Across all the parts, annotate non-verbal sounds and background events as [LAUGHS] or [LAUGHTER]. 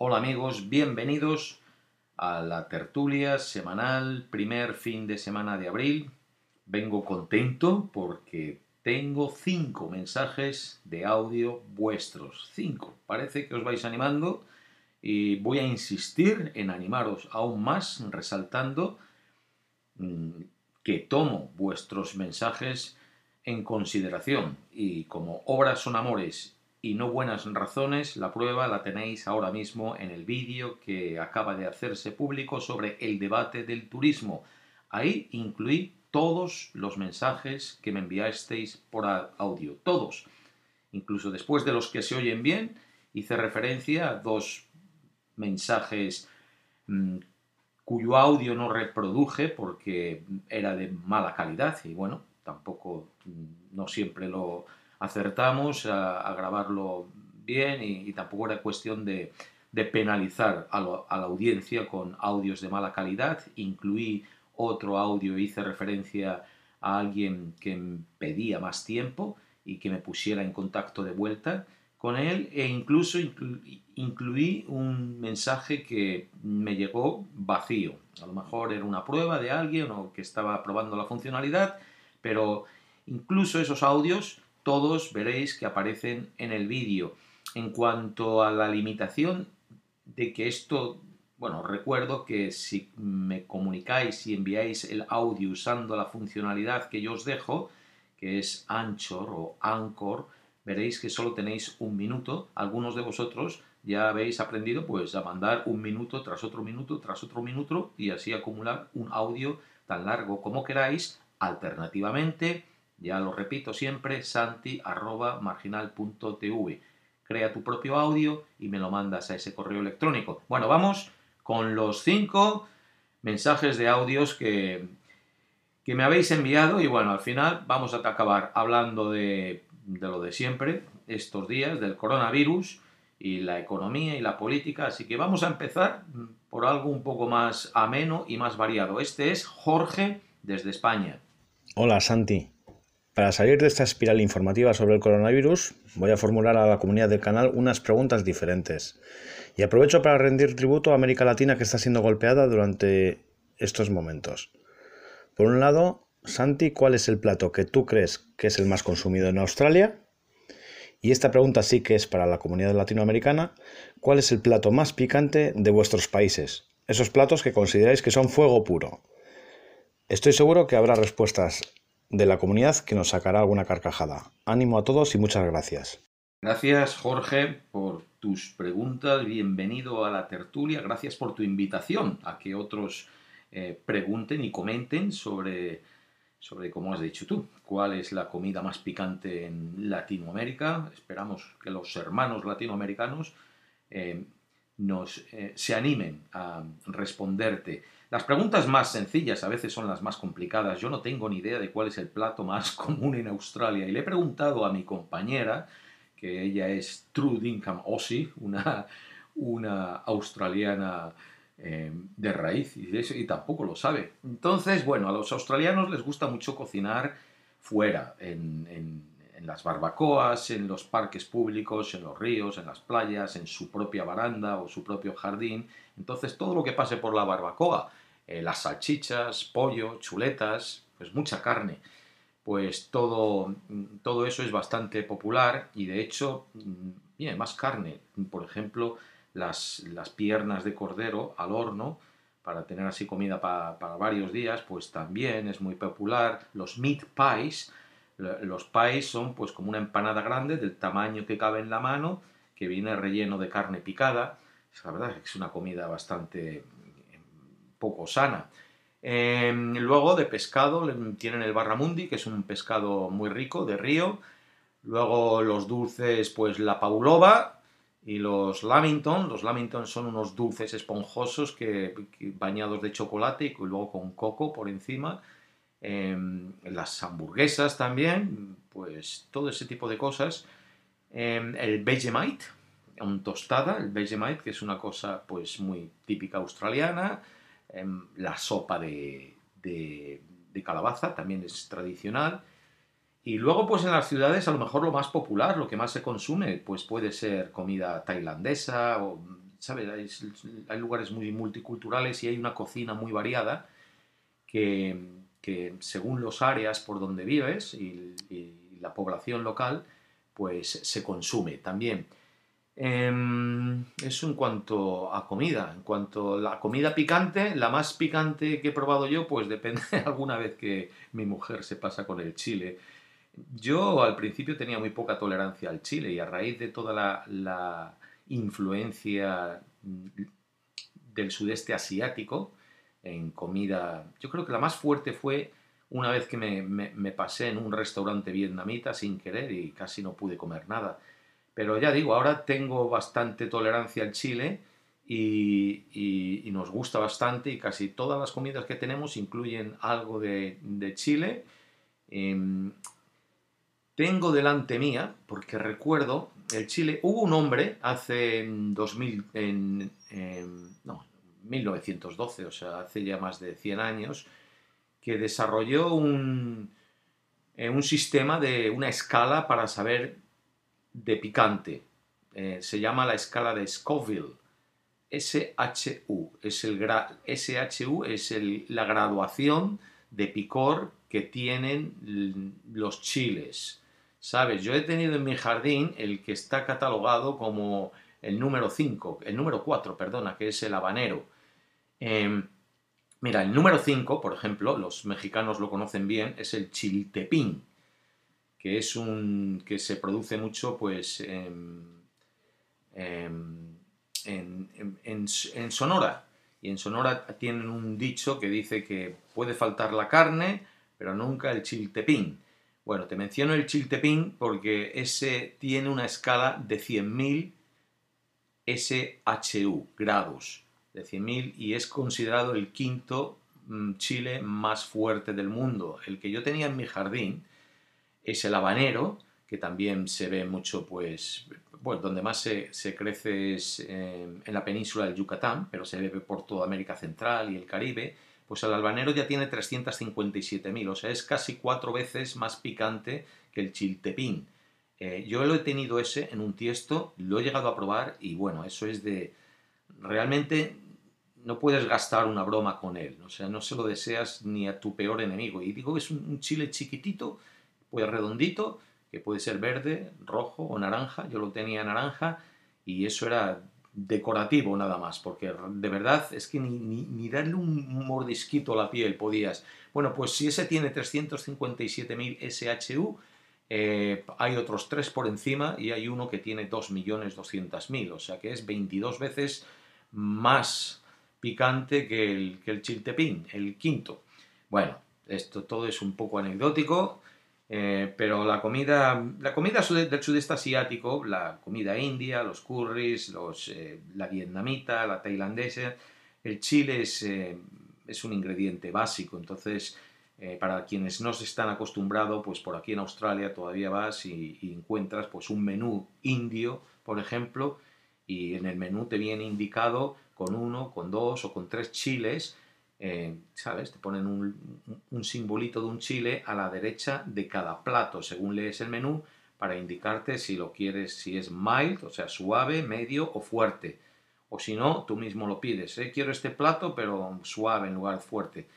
Hola amigos, bienvenidos a la tertulia semanal, primer fin de semana de abril. Vengo contento porque tengo cinco mensajes de audio vuestros. Cinco. Parece que os vais animando y voy a insistir en animaros aún más, resaltando mm, que tomo vuestros mensajes en consideración y como obras son amores y no buenas razones, la prueba la tenéis ahora mismo en el vídeo que acaba de hacerse público sobre el debate del turismo. Ahí incluí todos los mensajes que me enviasteis por audio, todos. Incluso después de los que se oyen bien, hice referencia a dos mensajes mm, cuyo audio no reproduje porque era de mala calidad y bueno, tampoco mm, no siempre lo acertamos a, grabarlo bien y, tampoco era cuestión de, penalizar a, la audiencia con audios de mala calidad. Incluí otro audio, hice referencia a alguien que pedía más tiempo y que me pusiera en contacto de vuelta con él e incluso incluí un mensaje que me llegó vacío. A lo mejor era una prueba de alguien o que estaba probando la funcionalidad, pero incluso esos audios todos veréis que aparecen en el vídeo. En cuanto a la limitación de que esto, bueno, recuerdo que si me comunicáis y enviáis el audio usando la funcionalidad que yo os dejo, que es Anchor o Anchor, veréis que solo tenéis un minuto. Algunos de vosotros ya habéis aprendido pues a mandar un minuto tras otro minuto tras otro minuto y así acumular un audio tan largo como queráis. Alternativamente, ya lo repito siempre, santi. Crea tu propio audio y me lo mandas a ese correo electrónico. Bueno, vamos con los cinco mensajes de audios que, que me habéis enviado y bueno, al final vamos a acabar hablando de, de lo de siempre, estos días, del coronavirus y la economía y la política. Así que vamos a empezar por algo un poco más ameno y más variado. Este es Jorge desde España. Hola Santi. Para salir de esta espiral informativa sobre el coronavirus, voy a formular a la comunidad del canal unas preguntas diferentes. Y aprovecho para rendir tributo a América Latina que está siendo golpeada durante estos momentos. Por un lado, Santi, ¿cuál es el plato que tú crees que es el más consumido en Australia? Y esta pregunta sí que es para la comunidad latinoamericana. ¿Cuál es el plato más picante de vuestros países? Esos platos que consideráis que son fuego puro. Estoy seguro que habrá respuestas de la comunidad que nos sacará alguna carcajada. Ánimo a todos y muchas gracias. Gracias Jorge por tus preguntas, bienvenido a la tertulia, gracias por tu invitación a que otros eh, pregunten y comenten sobre, sobre, como has dicho tú, cuál es la comida más picante en Latinoamérica. Esperamos que los hermanos latinoamericanos eh, nos, eh, se animen a responderte. Las preguntas más sencillas a veces son las más complicadas. Yo no tengo ni idea de cuál es el plato más [LAUGHS] común en Australia y le he preguntado a mi compañera, que ella es True Dinkham Aussie, una, una australiana eh, de raíz, y, y tampoco lo sabe. Entonces, bueno, a los australianos les gusta mucho cocinar fuera, en las barbacoas, en los parques públicos, en los ríos, en las playas, en su propia baranda o su propio jardín. Entonces, todo lo que pase por la barbacoa, eh, las salchichas, pollo, chuletas, pues mucha carne. Pues todo, todo eso es bastante popular y de hecho, mm, más carne. Por ejemplo, las, las piernas de cordero al horno, para tener así comida para varios días, pues también es muy popular. Los meat pies, los pies son pues como una empanada grande del tamaño que cabe en la mano, que viene relleno de carne picada. La verdad es que es una comida bastante poco sana. Em, luego de pescado tienen el barramundi, que es un pescado muy rico de río. Luego los dulces, pues la paulova y los lamington. Los lamington son unos dulces esponjosos que, bañados de chocolate y luego con coco por encima. Em, las hamburguesas también, pues todo ese tipo de cosas. Em, el Vegemite, un tostada, el Vegemite, que es una cosa pues muy típica australiana. Em, la sopa de, calabaza también es tradicional. Y luego, pues en las ciudades, a lo mejor lo más popular, lo que más se consume, pues puede ser comida tailandesa o ¿sabes? Hay, lugares muy multiculturales y hay una cocina muy variada que, según los áreas por donde vives y, la población local, pues se consume también. Em, eso en cuanto a comida. En cuanto a la comida picante, la más picante que he probado yo, pues depende [LAUGHS] alguna vez que mi mujer se pasa con el chile. Yo al principio tenía muy poca tolerancia al chile y a raíz de toda la, influencia del sudeste asiático en comida, yo creo que la más fuerte fue una vez que me, pasé en un restaurante vietnamita sin querer y casi no pude comer nada. Pero ya digo, ahora tengo bastante tolerancia al chile y, nos gusta bastante y casi todas las comidas que tenemos incluyen algo de, chile. Em, tengo delante mía, porque recuerdo, el Chile, hubo un hombre hace 2000, en, 1912, o sea, hace ya más de 100 años, que desarrolló un, eh, un sistema de una escala para saber de picante. Eh, se llama la escala de Scoville. SHU es, el SHU es la graduación de picor que tienen los chiles. ¿Sabes? Yo he tenido en mi jardín el que está catalogado como el número 5, el número 4, perdona, que es el habanero. Em, mira, el número 5, por ejemplo, los mexicanos lo conocen bien, es el chiltepín, que es un que se produce mucho pues en, en Sonora. Y en Sonora tienen un dicho que dice que puede faltar la carne, pero nunca el chiltepín. Bueno, te menciono el chiltepín porque ese tiene una escala de 100.000 SHU, grados de 100.000 y es considerado el quinto mm, chile más fuerte del mundo. El que yo tenía en mi jardín es el habanero, que también se ve mucho, pues, donde más se, crece es en la península del Yucatán, pero se ve por toda América Central y el Caribe pues el albanero ya tiene 357.000, o sea, es casi cuatro veces más picante que el chiltepín. Eh, yo lo he tenido ese en un tiesto, lo he llegado a probar y bueno, eso es de... Realmente no puedes gastar una broma con él, o sea, no se lo deseas ni a tu peor enemigo. Y digo es un, chile chiquitito, pues redondito, que puede ser verde, rojo o naranja, yo lo tenía naranja y eso era decorativo nada más, porque de verdad es que ni, darle un mordisquito a la piel podías. Bueno, pues si ese tiene 357.000 SHU, eh, hay otros tres por encima y hay uno que tiene 2.200.000, o sea que es 22 veces más picante que el, que el chiltepín, el quinto. Bueno, esto todo es un poco anecdótico. Eh, pero la comida, la comida del sudeste asiático, la comida india, los curries, los, eh, la vietnamita, la tailandesa, el chile es, eh, es un ingrediente básico. Entonces, para quienes no se están acostumbrados, pues por aquí en Australia todavía vas y, y, encuentras pues un menú indio, por ejemplo, y en el menú te viene indicado con uno, con dos o con tres chiles eh, ¿sabes? Te ponen un, simbolito de un chile a la derecha de cada plato, según lees el menú, para indicarte si lo quieres, si es mild, o sea, suave, medio o fuerte. O si no, tú mismo lo pides. ¿eh? Quiero este plato, pero suave en lugar de fuerte.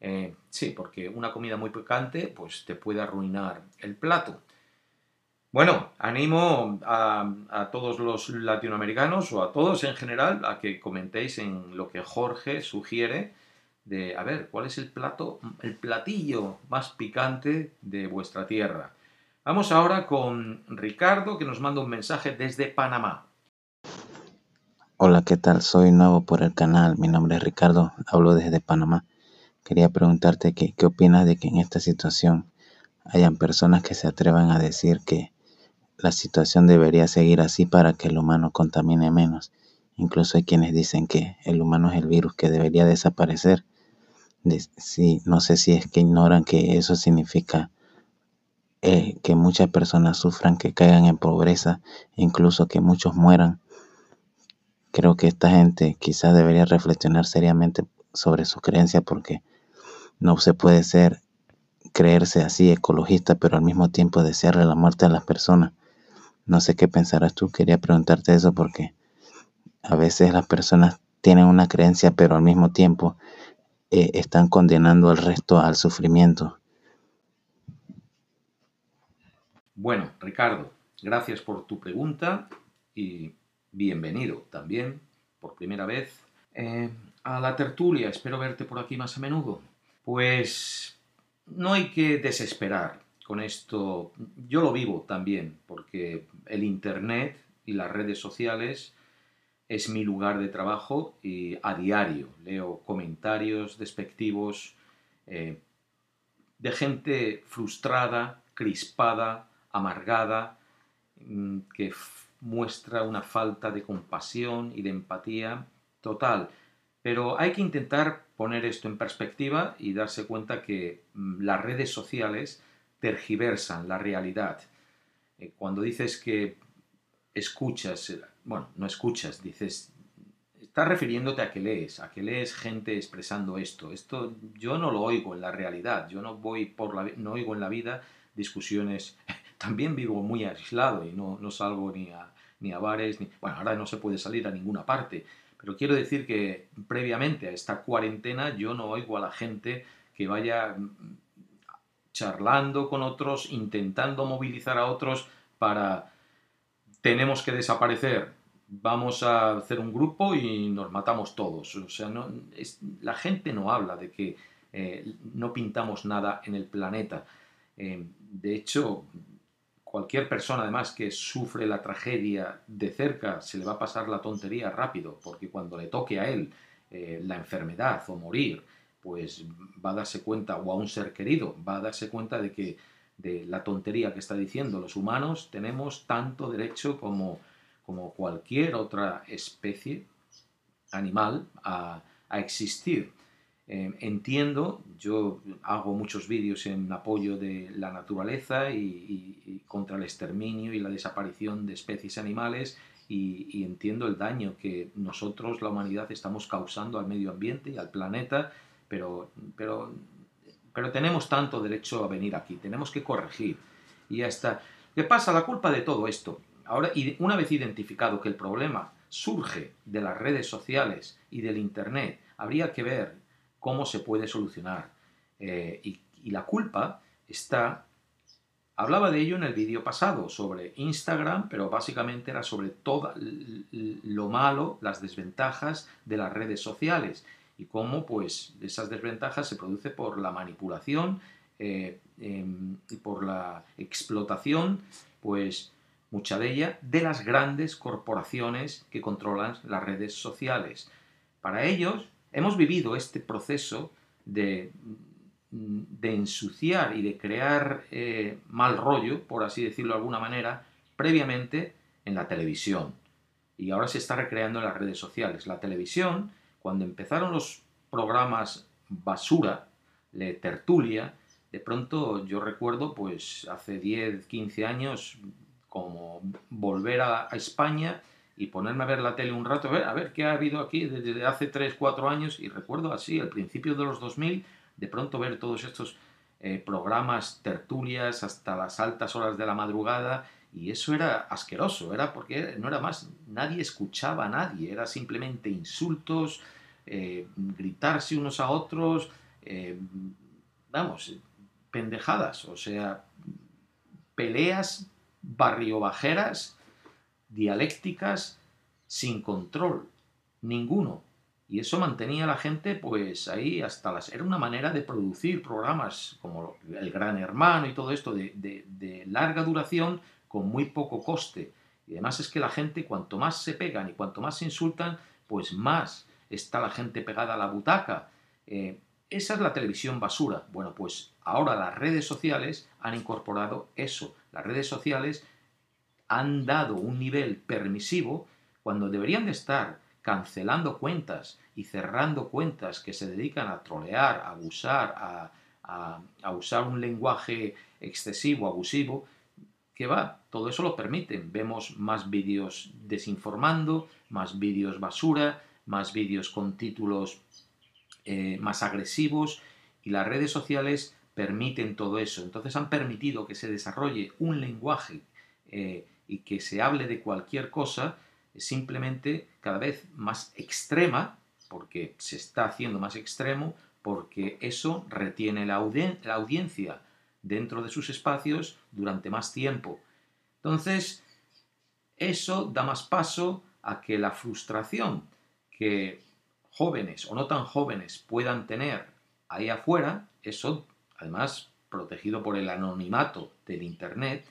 Eh, sí, porque una comida muy picante, pues te puede arruinar el plato. Bueno, animo a, a, todos los latinoamericanos o a todos en general a que comentéis en lo que Jorge sugiere de, a ver, ¿cuál es el plato, el platillo más picante de vuestra tierra? Vamos ahora con Ricardo, que nos manda un mensaje desde Panamá. Hola, ¿qué tal? Soy nuevo por el canal. Mi nombre es Ricardo, hablo desde Panamá. Quería preguntarte qué, qué opinas de que en esta situación hayan personas que se atrevan a decir que la situación debería seguir así para que el humano contamine menos. Incluso hay quienes dicen que el humano es el virus que debería desaparecer Sí, no sé si es que ignoran que eso significa eh, que muchas personas sufran, que caigan en pobreza, incluso que muchos mueran. Creo que esta gente quizás debería reflexionar seriamente sobre su creencia porque no se puede ser creerse así ecologista, pero al mismo tiempo desearle la muerte a las personas. No sé qué pensarás tú, quería preguntarte eso porque a veces las personas tienen una creencia, pero al mismo tiempo eh, están condenando al resto al sufrimiento. Bueno, Ricardo, gracias por tu pregunta y bienvenido también por primera vez eh, a la tertulia. Espero verte por aquí más a menudo. Pues no hay que desesperar con esto. Yo lo vivo también, porque el Internet y las redes sociales es mi lugar de trabajo y a diario leo comentarios despectivos eh, de gente frustrada, crispada, amargada, mm, que muestra una falta de compasión y de empatía total. Pero hay que intentar poner esto en perspectiva y darse cuenta que mm, las redes sociales tergiversan la realidad. Eh, cuando dices que escuchas, bueno, no escuchas, dices, estás refiriéndote a que lees, a que lees gente expresando esto. Esto yo no lo oigo en la realidad, yo no voy por la, no oigo en la vida discusiones [LAUGHS] también vivo muy aislado y no, no salgo ni a, ni a bares, ni... Bueno, ahora no se puede salir a ninguna parte, pero quiero decir que previamente a esta cuarentena yo no oigo a la gente que vaya mm, charlando con otros, intentando movilizar a otros para tenemos que desaparecer, vamos a hacer un grupo y nos matamos todos. O sea, no, la gente no habla de que eh, no pintamos nada en el planeta. Eh, de hecho, cualquier persona además que sufre la tragedia de cerca se le va a pasar la tontería rápido, porque cuando le toque a él eh, la enfermedad o morir, pues va a darse cuenta, o a un ser querido, va a darse cuenta de que de la tontería que está diciendo, los humanos tenemos tanto derecho como, como cualquier otra especie animal a, existir. Em, entiendo, yo hago muchos vídeos en apoyo de la naturaleza y, contra el exterminio y la desaparición de especies animales y, entiendo el daño que nosotros, la humanidad, estamos causando al medio ambiente y al planeta, pero, pero, pero tenemos tanto derecho a venir aquí, tenemos que corregir. Y hasta, ¿qué pasa? La culpa de todo esto. Ahora, una vez identificado que el problema surge de las redes sociales y del Internet, habría que ver cómo se puede solucionar. Eh, y, la culpa está... Hablaba de ello en el vídeo pasado sobre Instagram, pero básicamente era sobre todo lo malo, las desventajas de las redes sociales y cómo pues esas desventajas se producen por la manipulación eh, em, y por la explotación, pues mucha de ella, de las grandes corporaciones que controlan las redes sociales. Para ellos, hemos vivido este proceso de, de ensuciar y de crear eh, mal rollo, por así decirlo de alguna manera, previamente en la televisión. Y ahora se está recreando en las redes sociales. La televisión, cuando empezaron los programas basura, de tertulia, de pronto yo recuerdo, pues hace 10, 15 años, como volver a España y ponerme a ver la tele un rato, a ver, a ver qué ha habido aquí desde hace 3, 4 años, y recuerdo así, al principio de los 2000, de pronto ver todos estos eh, programas, tertulias, hasta las altas horas de la madrugada, y eso era asqueroso, era porque no era más, nadie escuchaba a nadie, era simplemente insultos, eh, gritarse unos a otros, eh, vamos, pendejadas, o sea, peleas barriobajeras dialécticas sin control ninguno. Y eso mantenía a la gente pues ahí hasta las... Era una manera de producir programas como El Gran Hermano y todo esto de, de, larga duración con muy poco coste. Y además es que la gente cuanto más se pegan y cuanto más se insultan, pues más está la gente pegada a la butaca. Eh, esa es la televisión basura. Bueno, pues ahora las redes sociales han incorporado eso. Las redes sociales han dado un nivel permisivo cuando deberían de estar cancelando cuentas y cerrando cuentas que se dedican a trolear, a abusar, a, usar un lenguaje excesivo, abusivo, que va, todo eso lo permiten. Vemos más vídeos desinformando, más vídeos basura, más vídeos con títulos eh, más agresivos y las redes sociales permiten todo eso. Entonces han permitido que se desarrolle un lenguaje eh, y que se hable de cualquier cosa es simplemente cada vez más extrema, porque se está haciendo más extremo, porque eso retiene la audiencia dentro de sus espacios durante más tiempo. Entonces, eso da más paso a que la frustración que jóvenes o no tan jóvenes puedan tener ahí afuera, eso además protegido por el anonimato del Internet,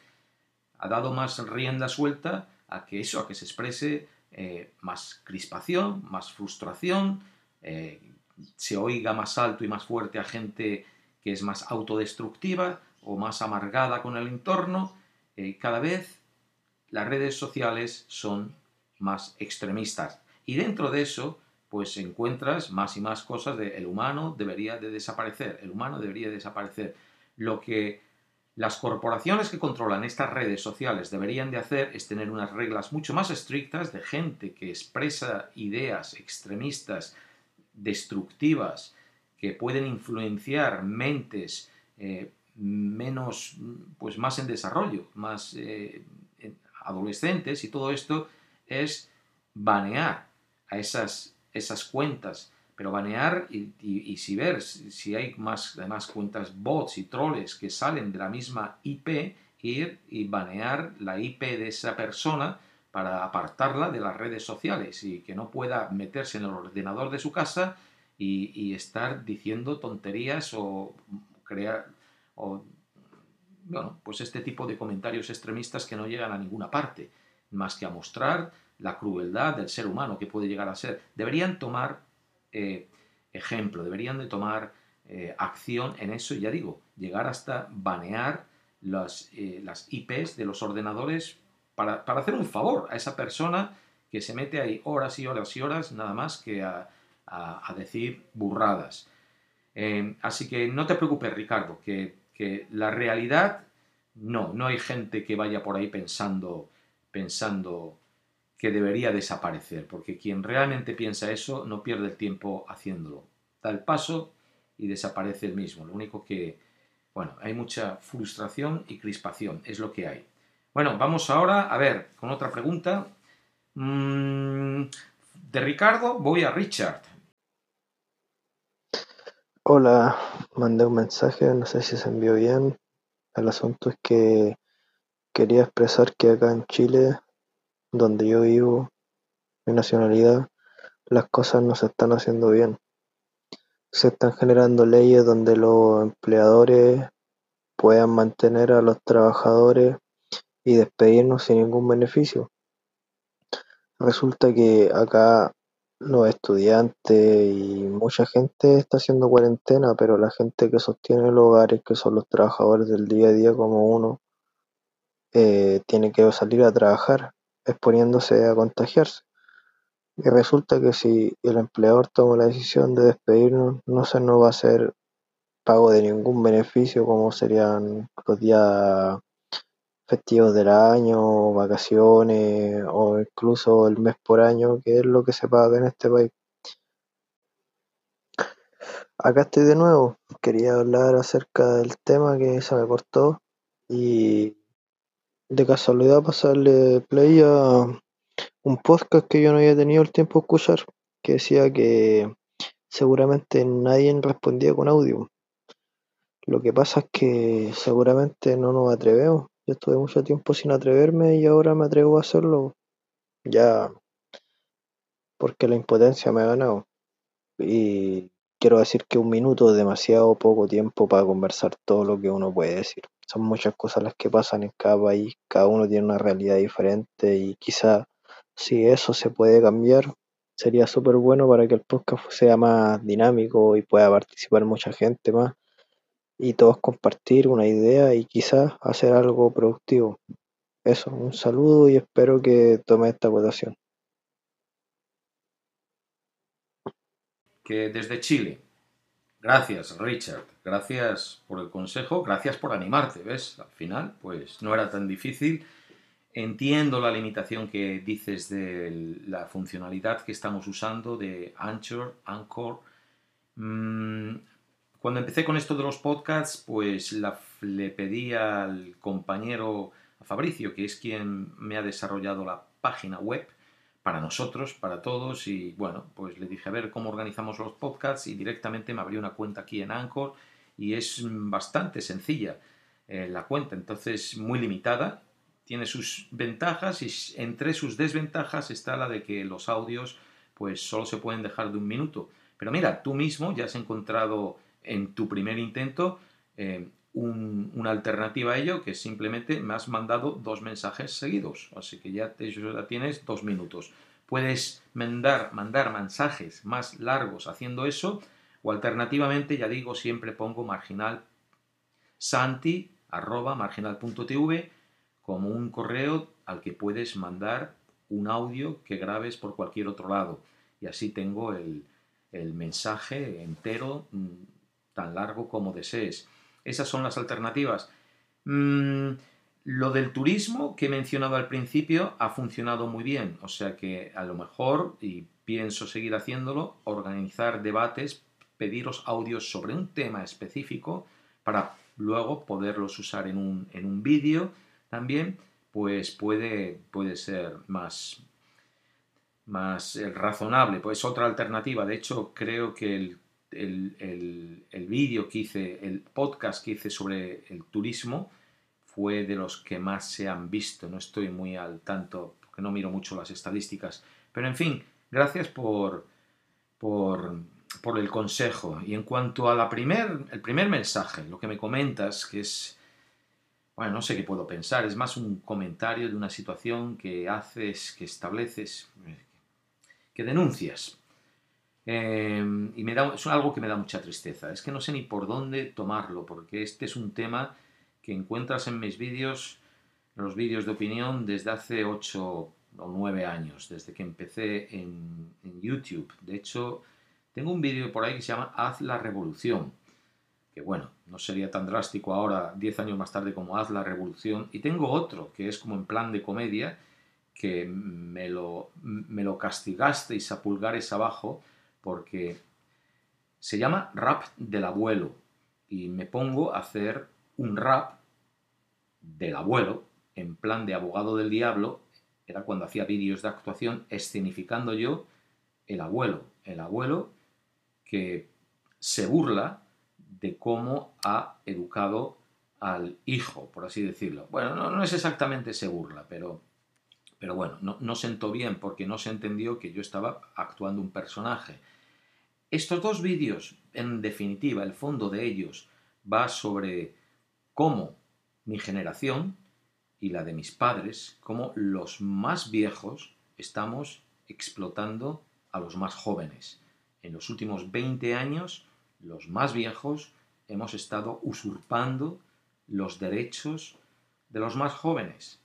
ha dado más rienda suelta a que eso, a que se exprese eh, más crispación, más frustración, eh, se oiga más alto y más fuerte a gente que es más autodestructiva o más amargada con el entorno. Eh, cada vez las redes sociales son más extremistas. Y dentro de eso, pues encuentras más y más cosas de el humano debería de desaparecer, el humano debería desaparecer. Lo que las corporaciones que controlan estas redes sociales deberían de hacer es tener unas reglas mucho más estrictas de gente que expresa ideas extremistas, destructivas, que pueden influenciar mentes eh, menos, pues más en desarrollo, más eh, adolescentes y todo esto es banear a esas, esas cuentas pero banear y, si ver si hay más, además cuentas bots y troles que salen de la misma IP, ir y banear la IP de esa persona para apartarla de las redes sociales y que no pueda meterse en el ordenador de su casa y, estar diciendo tonterías o crear o bueno, pues este tipo de comentarios extremistas que no llegan a ninguna parte, más que a mostrar la crueldad del ser humano que puede llegar a ser. Deberían tomar eh, ejemplo, deberían de tomar eh, acción en eso, ya digo, llegar hasta banear las, eh, las IPs de los ordenadores para, hacer un favor a esa persona que se mete ahí horas y horas y horas nada más que a, decir burradas. así que no te preocupes, Ricardo, que, que, la realidad, no, no hay gente que vaya por ahí pensando, pensando que debería desaparecer, porque quien realmente piensa eso no pierde el tiempo haciéndolo. Da el paso y desaparece el mismo. Lo único que, bueno, hay mucha frustración y crispación, es lo que hay. Bueno, vamos ahora a ver con otra pregunta. Mm, de Ricardo voy a Richard. Hola, mandé un mensaje, no sé si se envió bien. El asunto es que quería expresar que acá en Chile donde yo vivo, mi nacionalidad, las cosas no se están haciendo bien. Se están generando leyes donde los empleadores puedan mantener a los trabajadores y despedirnos sin ningún beneficio. Resulta que acá los estudiantes y mucha gente está haciendo cuarentena, pero la gente que sostiene los hogares, que son los trabajadores del día a día como uno, eh, tiene que salir a trabajar exponiéndose a contagiarse. Y resulta que si el empleador toma la decisión de despedirnos, no se nos va a hacer pago de ningún beneficio como serían los días festivos del año, vacaciones o incluso el mes por año, que es lo que se paga en este país. Acá estoy de nuevo, quería hablar acerca del tema que se me cortó y de casualidad pasarle play a un podcast que yo no había tenido el tiempo de escuchar, que decía que seguramente nadie respondía con audio. Lo que pasa es que seguramente no nos atrevemos. Yo estuve mucho tiempo sin atreverme y ahora me atrevo a hacerlo. Ya porque la impotencia me ha ganado. Y quiero decir que un minuto es demasiado poco tiempo para conversar todo lo que uno puede decir son muchas cosas las que pasan en cada país, cada uno tiene una realidad diferente y quizá si eso se puede cambiar, sería súper bueno para que el podcast sea más dinámico y pueda participar mucha gente más y todos compartir una idea y quizás hacer algo productivo. Eso, un saludo y espero que tome esta votación. Que desde Chile Gracias, Richard. Gracias por el consejo, gracias por animarte, ¿ves? Al final, pues no era tan difícil. Entiendo la limitación que dices de la funcionalidad que estamos usando de Anchor, Anchor. Mm, cuando empecé con esto de los podcasts, pues le pedí al compañero, Fabricio, que es quien me ha desarrollado la página web, para nosotros, para todos. Y bueno, pues le dije a ver cómo organizamos los podcasts y directamente me abrió una cuenta aquí en Anchor y es bastante sencilla eh, la cuenta, entonces muy limitada. Tiene sus ventajas y entre sus desventajas está la de que los audios pues solo se pueden dejar de un minuto. Pero mira, tú mismo ya has encontrado en tu primer intento eh, una alternativa a ello que simplemente me has mandado dos mensajes seguidos. Así que ya, ya tienes dos minutos. Puedes mandar, mandar mensajes más largos haciendo eso o alternativamente, ya digo, siempre pongo marginal santi arroba marginal.tv como un correo al que puedes mandar un audio que grabes por cualquier otro lado. Y así tengo el, mensaje entero mm, tan largo como desees. Esas son las alternativas. Mm, lo del turismo que he mencionado al principio ha funcionado muy bien, o sea que a lo mejor, y pienso seguir haciéndolo, organizar debates, pediros audios sobre un tema específico para luego poderlos usar en un, en un vídeo también, pues puede, puede ser más, más eh, razonable, pues otra alternativa. De hecho, creo que el, el, vídeo que hice, el podcast que hice sobre el turismo, fue de los que más se han visto. No estoy muy al tanto, porque no miro mucho las estadísticas. Pero en fin, gracias por, por, por el consejo. Y en cuanto a la primer, el primer mensaje, lo que me comentas, que es, bueno, no sé qué puedo pensar, es más un comentario de una situación que haces, que estableces, que denuncias. Em, y me da, es algo que me da mucha tristeza. Es que no sé ni por dónde tomarlo, porque este es un tema que encuentras en mis vídeos, los vídeos de opinión, desde hace 8 o 9 años, desde que empecé en YouTube. De hecho, tengo un vídeo por ahí que se llama Haz la revolución. Que bueno, no sería tan drástico ahora, 10 años más tarde, como Haz la revolución. Y tengo otro que es como en plan de comedia, que me lo, me lo castigasteis a pulgares abajo porque se llama rap del abuelo y me pongo a hacer un rap del abuelo en plan de abogado del diablo, era cuando hacía vídeos de actuación escenificando yo el abuelo, el abuelo que se burla de cómo ha educado al hijo, por así decirlo. Bueno, no, no es exactamente se burla, pero pero bueno, no, sentó bien porque no se entendió que yo estaba actuando un personaje. Estos dos vídeos, en definitiva, el fondo de ellos va sobre cómo mi generación y la de mis padres, cómo los más viejos estamos explotando a los más jóvenes. En los últimos 20 años, los más viejos hemos estado usurpando los derechos de los más jóvenes.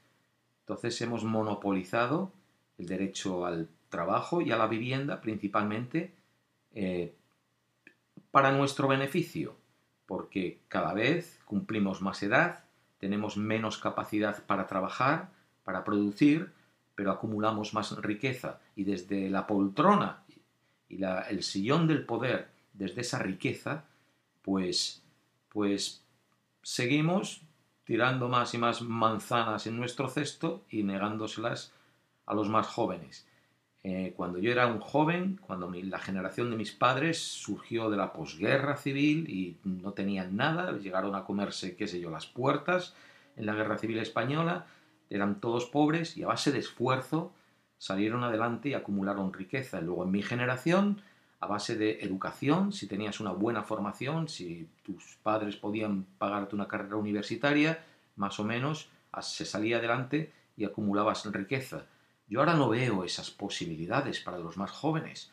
Entonces hemos monopolizado el derecho al trabajo y a la vivienda principalmente eh, para nuestro beneficio, porque cada vez cumplimos más edad, tenemos menos capacidad para trabajar, para producir, pero acumulamos más riqueza y desde la poltrona y el sillón del poder, desde esa riqueza, pues, pues seguimos tirando más y más manzanas en nuestro cesto y negándoselas a los más jóvenes. Eh, cuando yo era un joven, cuando la generación de mis padres surgió de la posguerra civil y no tenían nada, llegaron a comerse, qué sé yo, las puertas en la guerra civil española, eran todos pobres y a base de esfuerzo salieron adelante y acumularon riqueza. Luego en mi generación, a base de educación, si tenías una buena formación, si tus padres podían pagarte una carrera universitaria, más o menos se salía adelante y acumulabas riqueza. Yo ahora no veo esas posibilidades para los más jóvenes.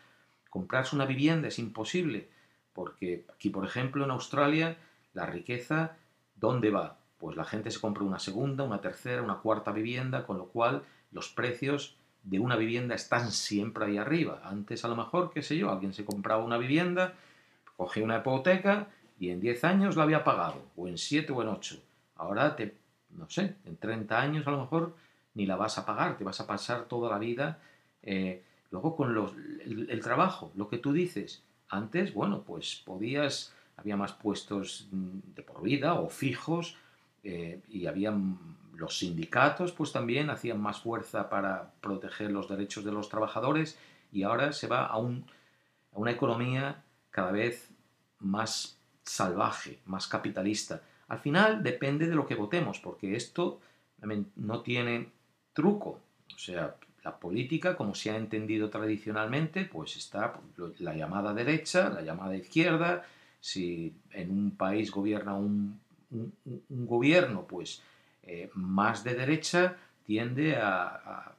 Comprarse una vivienda es imposible, porque aquí, por ejemplo, en Australia, la riqueza, ¿dónde va? Pues la gente se compra una segunda, una tercera, una cuarta vivienda, con lo cual los precios de una vivienda están siempre ahí arriba. Antes a lo mejor, qué sé yo, alguien se compraba una vivienda, cogía una hipoteca y en 10 años la había pagado, o en 7 o en 8. Ahora te, no sé, en 30 años a lo mejor ni la vas a pagar, te vas a pasar toda la vida. Eh, luego con los, el, trabajo, lo que tú dices, antes, bueno, pues podías, había más puestos de por vida o fijos eh, y había los sindicatos pues también hacían más fuerza para proteger los derechos de los trabajadores y ahora se va a, un, a una economía cada vez más salvaje, más capitalista. Al final depende de lo que votemos, porque esto no tiene truco. O sea, la política, como se ha entendido tradicionalmente, pues está la llamada derecha, la llamada izquierda. Si en un país gobierna un, gobierno, pues eh, más de derecha tiende a,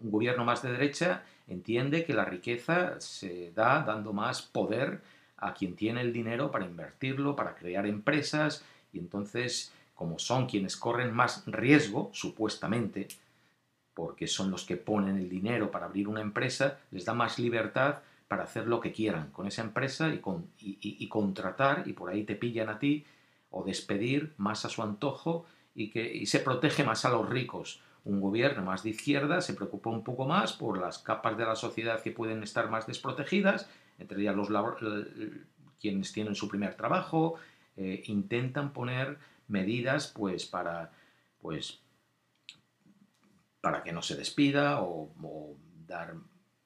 un gobierno más de derecha entiende que la riqueza se da dando más poder a quien tiene el dinero para invertirlo, para crear empresas, y entonces, como son quienes corren más riesgo, supuestamente, porque son los que ponen el dinero para abrir una empresa, les da más libertad para hacer lo que quieran con esa empresa y, con, y, contratar, y por ahí te pillan a ti, o despedir más a su antojo, y, que, y se protege más a los ricos. Un gobierno más de izquierda se preocupa un poco más por las capas de la sociedad que pueden estar más desprotegidas, entre ellas los quienes tienen su primer trabajo, eh, intentan poner medidas pues para pues para que no se despida o, dar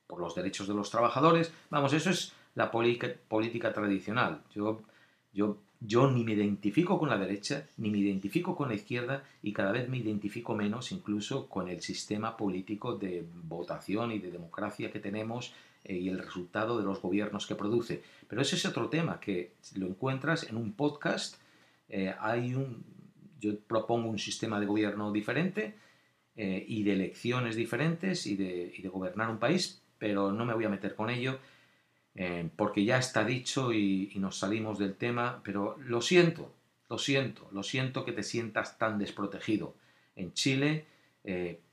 por los derechos de los trabajadores. Vamos, eso es la política tradicional. Yo, yo, yo ni me identifico con la derecha, ni me identifico con la izquierda y cada vez me identifico menos incluso con el sistema político de votación y de democracia que tenemos eh, y el resultado de los gobiernos que produce. Pero ese es otro tema que lo encuentras en un podcast. Eh, hay un, yo propongo un sistema de gobierno diferente eh, y de elecciones diferentes y de, y de, gobernar un país, pero no me voy a meter con ello porque ya está dicho y, nos salimos del tema. Pero lo siento, lo siento, lo siento que te sientas tan desprotegido. En Chile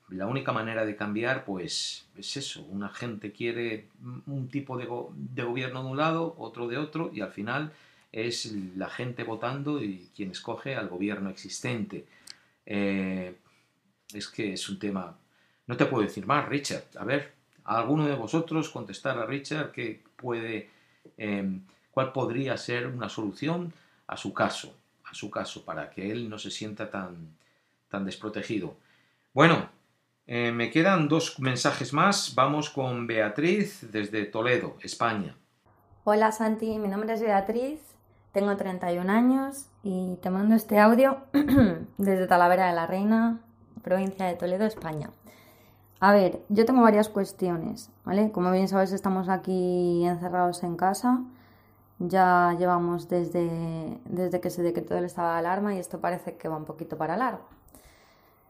la única manera de cambiar, pues es eso, una gente quiere un tipo de, gobierno de un lado, otro de otro, y al final es la gente votando y quien escoge al gobierno existente. Eh, es que es un tema... No te puedo decir más, Richard. A ver, alguno de vosotros contestar a Richard qué puede, em, cuál podría ser una solución a su caso, a su caso, para que él no se sienta tan, tan desprotegido. Bueno, eh, me quedan dos mensajes más. Vamos con Beatriz desde Toledo, España. Hola Santi, mi nombre es Beatriz, tengo 31 años y te mando este audio [CLEARS THROAT] desde Talavera de la Reina, provincia de Toledo, España. A ver, yo tengo varias cuestiones, ¿vale? Como bien sabes, estamos aquí encerrados en casa. Ya llevamos desde, desde que se decretó el estado de alarma y esto parece que va un poquito para largo.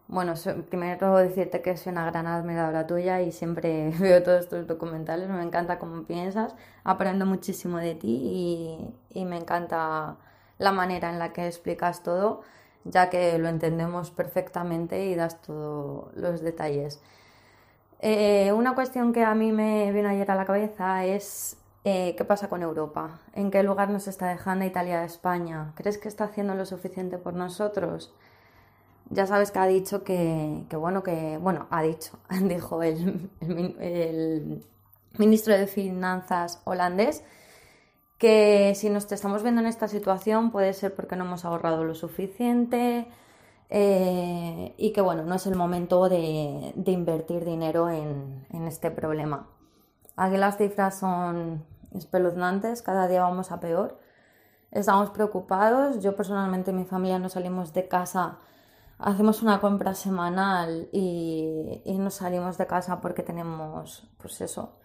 Bueno, primero decirte que soy una gran admiradora tuya y siempre [LAUGHS] veo todos tus documentales, me encanta cómo piensas, aprendo muchísimo de ti y, me encanta la manera en la que explicas todo, ya que lo entendemos perfectamente y das todos los detalles. Eh, una cuestión que a mí me viene ayer a la cabeza es eh, qué pasa con Europa, en qué lugar nos está dejando Italia España. ¿Crees que está haciendo lo suficiente por nosotros? ya sabes que ha dicho que, bueno, que, bueno, ha dicho, [LAUGHS] dijo el, el, ministro de Finanzas holandés, que si nos estamos viendo en esta situación puede ser porque no hemos ahorrado lo suficiente eh, y que, bueno, no es el momento de, invertir dinero en, este problema. Aquí las cifras son espeluznantes, cada día vamos a peor. Estamos preocupados. Yo personalmente y mi familia no salimos de casa hacemos una compra semanal y, nos salimos de casa porque tenemos, pues eso,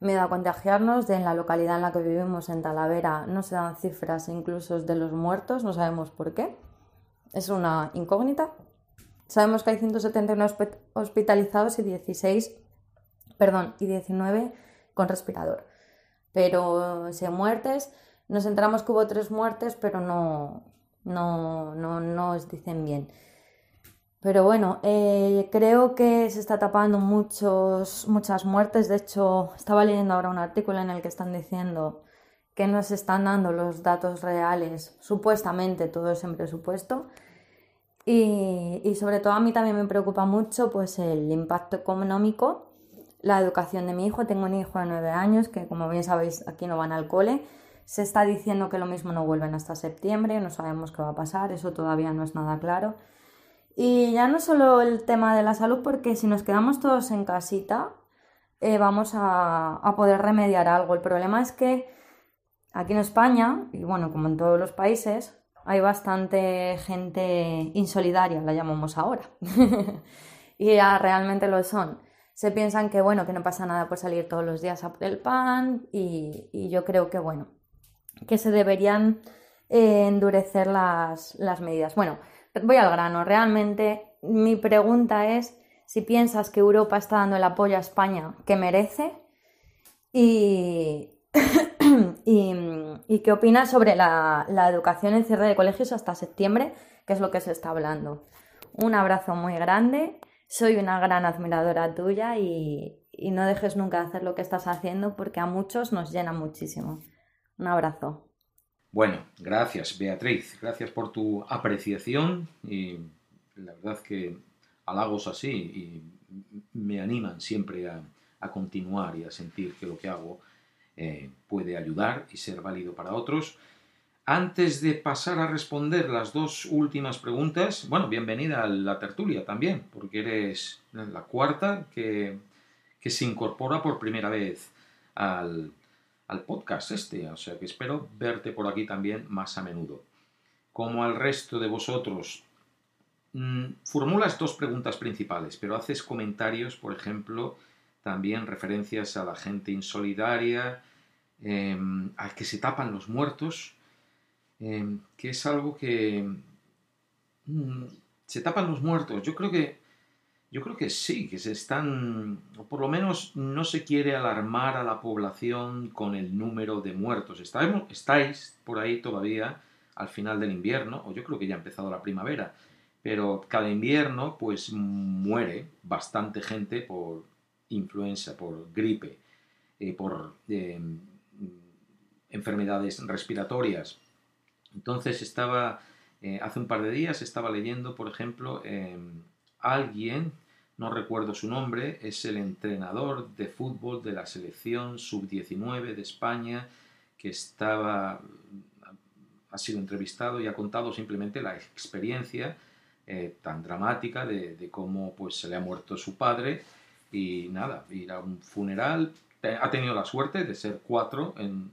miedo a contagiarnos. De en la localidad en la que vivimos, en Talavera, no se dan cifras incluso de los muertos, no sabemos por qué. Es una incógnita. Sabemos que hay 179 hospitalizados y 16, perdón, y 19 con respirador. Pero si hay muertes, nos enteramos que hubo tres muertes, pero no, no, no, no nos dicen bien. Pero bueno, eh, creo que se está tapando muchos, muchas muertes. De hecho, estaba leyendo ahora un artículo en el que están diciendo que no se están dando los datos reales, supuestamente, todo es en presupuesto. Y, sobre todo a mí también me preocupa mucho pues, el impacto económico, la educación de mi hijo. Tengo un hijo de nueve años que, como bien sabéis, aquí no van al cole. Se está diciendo que lo mismo no vuelven hasta septiembre, no sabemos qué va a pasar, eso todavía no es nada claro. Y ya no solo el tema de la salud, porque si nos quedamos todos en casita, eh, vamos a, poder remediar algo. El problema es que aquí en España, y bueno, como en todos los países, hay bastante gente insolidaria, la llamamos ahora. [LAUGHS] y ya realmente lo son. Se piensan que bueno, que no pasa nada por salir todos los días a por el pan y, yo creo que bueno, que se deberían eh, endurecer las, las medidas. Bueno, voy al grano. Realmente mi pregunta es si piensas que Europa está dando el apoyo a España que merece y, [LAUGHS] [CLEARS THROAT] y, qué opinas sobre la, educación en cierre de colegios hasta septiembre, que es lo que se está hablando. Un abrazo muy grande, soy una gran admiradora tuya y, y no dejes nunca de hacer lo que estás haciendo porque a muchos nos llena muchísimo. Un abrazo. Bueno, gracias Beatriz, gracias por tu apreciación y la verdad que halagos así y me animan siempre a, continuar y a sentir que lo que hago eh, puede ayudar y ser válido para otros. Antes de pasar a responder las dos últimas preguntas, bueno, bienvenida a la tertulia también, porque eres la cuarta que, que se incorpora por primera vez al, al podcast este, o sea que espero verte por aquí también más a menudo. Como al resto de vosotros Mm, formulas dos preguntas principales, pero haces comentarios, por ejemplo, también referencias a la gente insolidaria, em, a que se tapan los muertos, em, que es algo que... Mm, se tapan los muertos. Yo creo que... Yo creo que sí, que se están, o por lo menos no se quiere alarmar a la población con el número de muertos. estáis por ahí todavía al final del invierno, o yo creo que ya ha empezado la primavera, pero cada invierno pues muere bastante gente por influenza, por gripe, eh, por eh, enfermedades respiratorias. Entonces estaba, eh, hace un par de días estaba leyendo, por ejemplo, alguien, no recuerdo su nombre, es el entrenador de fútbol de la selección sub-19 de España, que estaba, ha sido entrevistado y ha contado simplemente la experiencia tan dramática de, cómo pues, se le ha muerto su padre y nada, ir a un funeral. Ha tenido la suerte de ser cuatro en,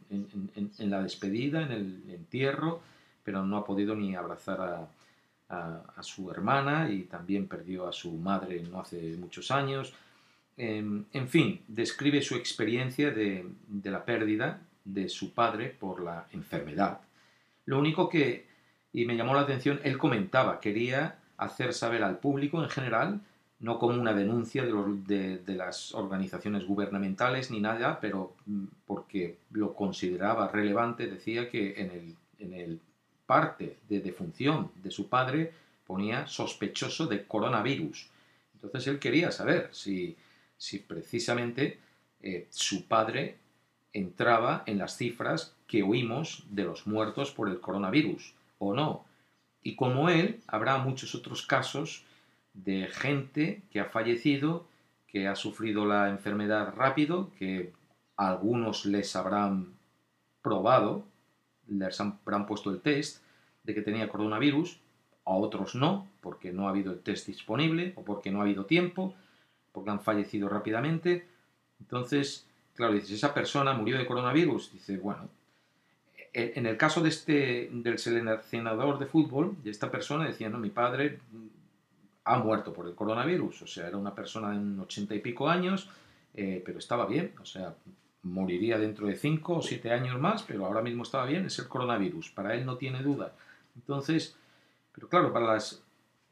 la despedida, en el entierro, pero no ha podido ni abrazar a, su hermana y también perdió a su madre no hace muchos años. Em, en fin, describe su experiencia de, de la pérdida de su padre por la enfermedad. Lo único que, y me llamó la atención, él comentaba, quería hacer saber al público en general, no como una denuncia de, las organizaciones gubernamentales ni nada, pero mm, porque lo consideraba relevante, decía que en el, parte de defunción de su padre ponía sospechoso de coronavirus. Entonces él quería saber si, si precisamente eh, su padre entraba en las cifras que oímos de los muertos por el coronavirus o no. Y como él, habrá muchos otros casos de gente que ha fallecido, que ha sufrido la enfermedad rápido, que algunos les habrán probado, les habrán puesto el test de que tenía coronavirus, a otros no, porque no ha habido el test disponible o porque no ha habido tiempo, porque han fallecido rápidamente. Entonces, claro, dices, esa persona murió de coronavirus. Dice, bueno, eh, en el caso de este, del seleccionador de fútbol, de esta persona, decía, no, mi padre ha muerto por el coronavirus, o sea, era una persona de ochenta y pico años, eh, pero estaba bien, o sea, moriría dentro de cinco o siete años más, pero ahora mismo estaba bien, es el coronavirus, para él no tiene duda. Entonces, pero claro, para los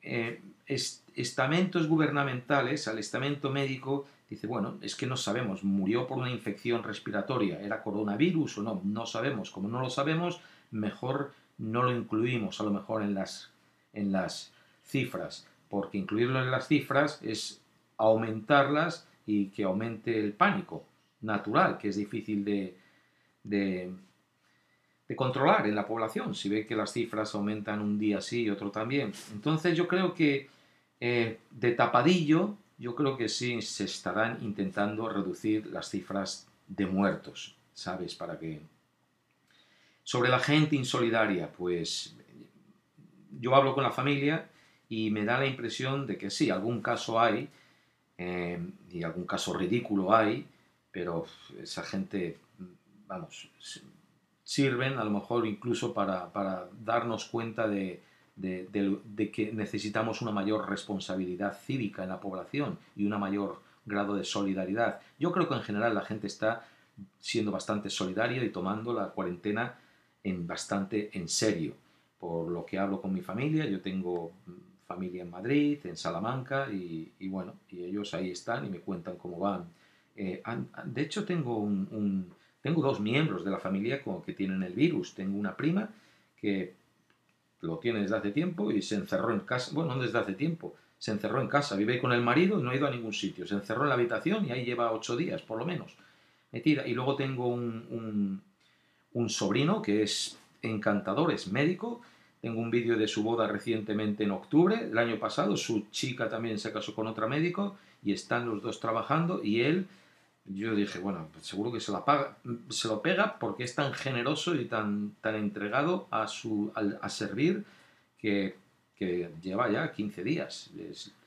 eh, estamentos gubernamentales, al estamento médico, Dice, bueno, es que no sabemos, murió por una infección respiratoria, ¿era coronavirus o no? No sabemos. Como no lo sabemos, mejor no lo incluimos a lo mejor en las, en las cifras, porque incluirlo en las cifras es aumentarlas y que aumente el pánico natural, que es difícil de, de, controlar en la población, si ve que las cifras aumentan un día sí y otro también. Entonces yo creo que eh, de tapadillo yo creo que sí se estarán intentando reducir las cifras de muertos, ¿sabes? Para que... Sobre la gente insolidaria, pues yo hablo con la familia y me da la impresión de que sí, algún caso hay, eh, y algún caso ridículo hay, pero esa gente, vamos, sirven a lo mejor incluso para, darnos cuenta de, de, que necesitamos una mayor responsabilidad cívica en la población y un mayor grado de solidaridad. Yo creo que en general la gente está siendo bastante solidaria y tomando la cuarentena en bastante en serio. Por lo que hablo con mi familia, yo tengo familia en Madrid, en Salamanca, y, bueno, y ellos ahí están y me cuentan cómo van. Eh, de hecho, tengo, un, tengo dos miembros de la familia que tienen el virus. Tengo una prima que lo tiene desde hace tiempo y se encerró en casa, bueno, no desde hace tiempo, se encerró en casa, vive con el marido y no ha ido a ningún sitio, se encerró en la habitación y ahí lleva ocho días, por lo menos, metida. Y luego tengo un, un sobrino que es encantador, es médico, tengo un vídeo de su boda recientemente en octubre del año pasado. Su chica también se casó con otro médico y están los dos trabajando. Y él, yo dije, bueno, pues seguro que se, la paga, se lo pega porque es tan generoso y tan, tan entregado a, su, a, servir que, que, lleva ya 15 días.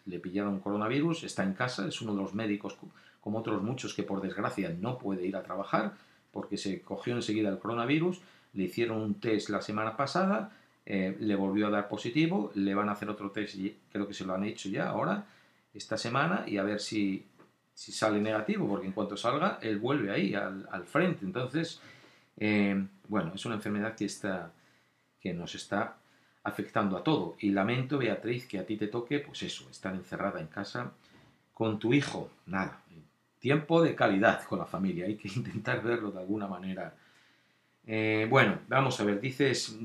le pillaron coronavirus, está en casa, es uno de los médicos, como otros muchos, que por desgracia no puede ir a trabajar porque se cogió enseguida el coronavirus. Le hicieron un test la semana pasada eh, le volvió a dar positivo, le van a hacer otro test, creo que se lo han hecho ya ahora, esta semana, y a ver si, si sale negativo, porque en cuanto salga, él vuelve ahí, al, al frente. Entonces, eh, bueno, es una enfermedad que, está, que nos está afectando a todo. Y lamento, Beatriz, que a ti te toque, pues eso, estar encerrada en casa con tu hijo. Nada, tiempo de calidad con la familia, hay que [LAUGHS] intentar verlo de alguna manera. Eh, bueno, vamos a ver, dices,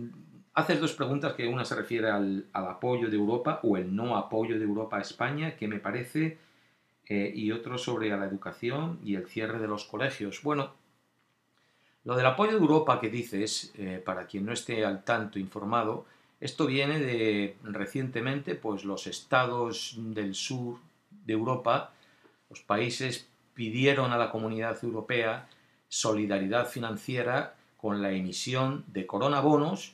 Haces dos preguntas, que una se refiere al, apoyo de Europa o el no apoyo de Europa a España, que me parece, eh, y otro sobre la educación y el cierre de los colegios. Bueno, lo del apoyo de Europa que dices, eh, para quien no esté al tanto informado, esto viene de recientemente, pues los estados del sur de Europa, los países pidieron a la comunidad europea solidaridad financiera con la emisión de coronabonos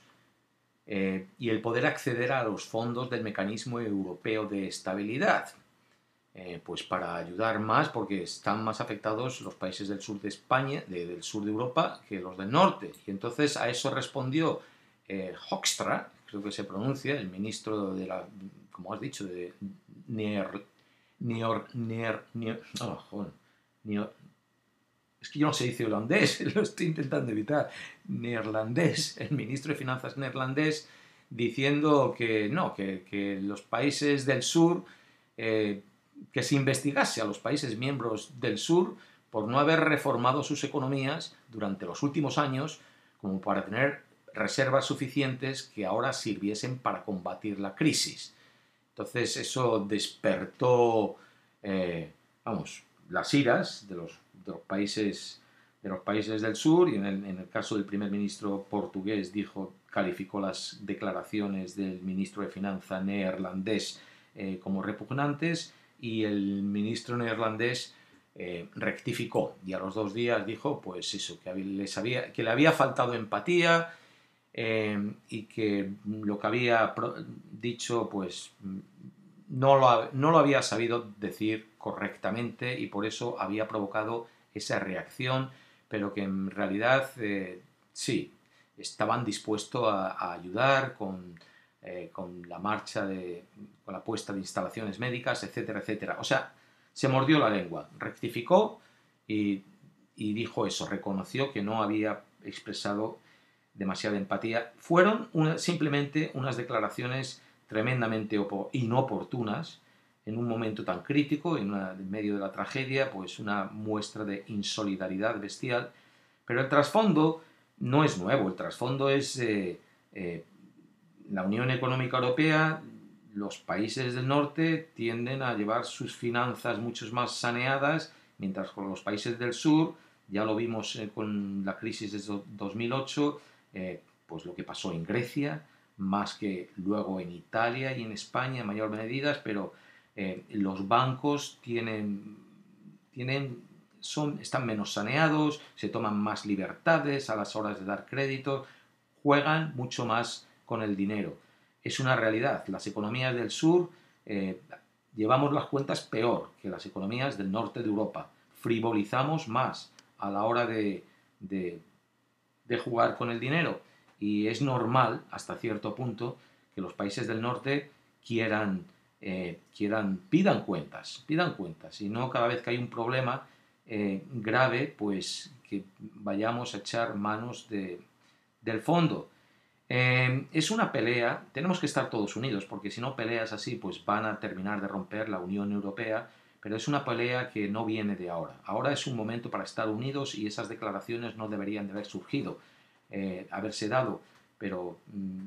eh, y el poder acceder a los fondos del mecanismo europeo de estabilidad. Eh, pues para ayudar más, porque están más afectados los países del sur de España, del sur de Europa, que los del norte. Y entonces a eso respondió eh, creo que se pronuncia, el ministro de la, como has dicho, de Nier, Nier, Nier, oh, es que yo no se dice holandés, [LAUGHS] lo estoy intentando evitar, neerlandés, el ministro de Finanzas neerlandés, diciendo que no, que, los países del sur, eh, que se investigase a los países miembros del sur por no haber reformado sus economías durante los últimos años como para tener reservas suficientes que ahora sirviesen para combatir la crisis. Entonces eso despertó, eh, vamos, las iras de los de los países, de los países del sur y en el, caso del primer ministro portugués dijo, calificó las declaraciones del ministro de Finanzas neerlandés eh, como repugnantes y el ministro neerlandés eh, rectificó. Y a los dos días dijo pues eso, que, les había, que le había faltado empatía eh, y que lo que había dicho pues no lo, no lo había sabido decir correctamente y por eso había provocado esa reacción, pero que en realidad eh, sí, estaban dispuestos a, ayudar con, eh, con, la marcha, de, con la puesta de instalaciones médicas, etcétera, etcétera. O sea, se mordió la lengua, rectificó y, dijo eso, reconoció que no había expresado demasiada empatía. Fueron simplemente unas declaraciones tremendamente inoportunas en un momento tan crítico, en, medio de la tragedia, pues una muestra de insolidaridad bestial. Pero el trasfondo no es nuevo, el trasfondo es eh, eh, la Unión Económica Europea, los países del norte tienden a llevar sus finanzas mucho más saneadas, mientras con los países del sur, ya lo vimos eh, con la crisis de 2008, pues lo que pasó en Grecia, más que luego en Italia y en España en mayor medida, pero eh, los bancos tienen, tienen, son, están menos saneados, se toman más libertades a las horas de dar crédito, juegan mucho más con el dinero. es una realidad. Las economías del sur eh, llevamos las cuentas peor que las economías del norte de Europa. Frivolizamos más a la hora de, de, jugar con el dinero y es normal, hasta cierto punto, que los países del norte quieran, eh, quieran pidan cuentas, pidan cuentas, y no cada vez que hay un problema eh, grave, pues que vayamos a echar manos de, del fondo. Eh, es una pelea, tenemos que estar todos unidos, porque si no peleas así, pues van a terminar de romper la Unión Europea, pero es una pelea que no viene de ahora. Ahora es un momento para estar unidos y esas declaraciones no deberían de haber surgido, haberse dado, pero, mm,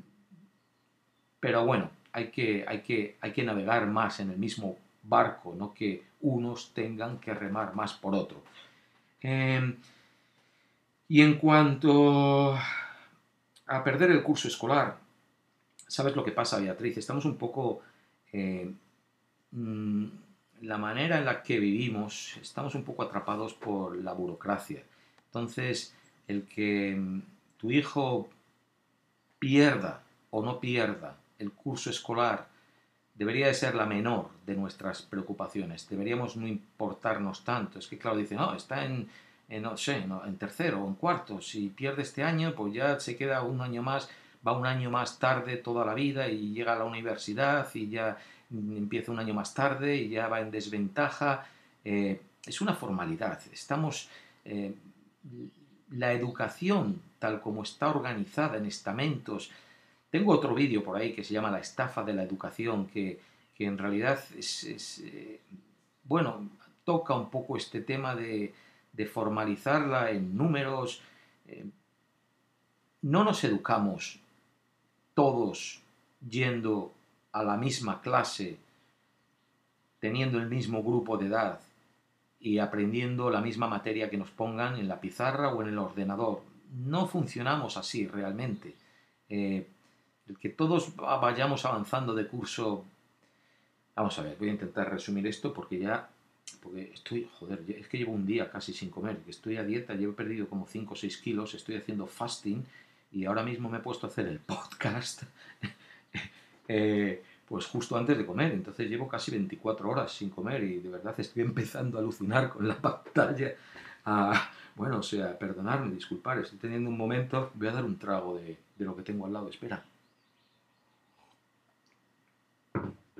pero bueno, hay que, hay, que, hay que navegar más en el mismo barco, no que unos tengan que remar más por otro. Eh, y en cuanto a perder el curso escolar, ¿sabes lo que pasa, Beatriz? Estamos un poco... Eh, la manera en la que vivimos, estamos un poco atrapados por la burocracia. Entonces, el que mm, tu hijo pierda o no pierda el curso escolar debería de ser la menor de nuestras preocupaciones. Deberíamos no importarnos tanto. Es que, claro, dice, no, está en, no sé, en tercero o en cuarto. Si pierde este año, pues ya se queda un año más, va un año más tarde toda la vida y llega a la universidad y ya empieza un año más tarde y ya va en desventaja. Eh, es una formalidad. Estamos. Eh, la educación, tal como está organizada en estamentos. Tengo otro vídeo por ahí que se llama La estafa de la educación, que, en realidad es, eh, bueno, toca un poco este tema de, formalizarla en números. no nos educamos todos yendo a la misma clase, teniendo el mismo grupo de edad y aprendiendo la misma materia que nos pongan en la pizarra o en el ordenador. No funcionamos así realmente. Eh, que todos vayamos avanzando de curso... Vamos a ver, voy a intentar resumir esto porque ya... Porque estoy, joder, es que llevo un día casi sin comer, que estoy a dieta, llevo perdido como 5 o 6 kilos, estoy haciendo fasting y ahora mismo me he puesto a hacer el podcast [LAUGHS] Eh, pues justo antes de comer. Entonces llevo casi 24 horas sin comer y de verdad estoy empezando a alucinar con la [LAUGHS] pantalla. bueno, o sea, perdonadme, disculpar, estoy teniendo un momento. Voy a dar un trago de lo que tengo al lado. Espera.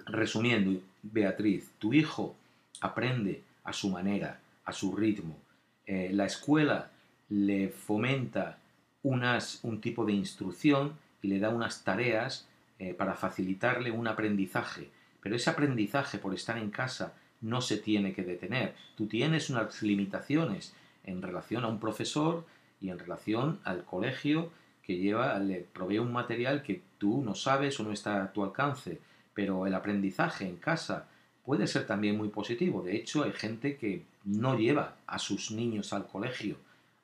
Resumiendo, Beatriz, tu hijo aprende a su manera, a su ritmo. Eh, la escuela le fomenta unas, un tipo de instrucción y le da unas tareas eh, para facilitarle un aprendizaje. Pero ese aprendizaje por estar en casa no se tiene que detener. Tú tienes unas limitaciones en relación a un profesor y en relación al colegio que lleva, le provee un material que tú no sabes o no está a tu alcance. Pero el aprendizaje en casa puede ser también muy positivo. De hecho, hay gente que no lleva a sus niños al colegio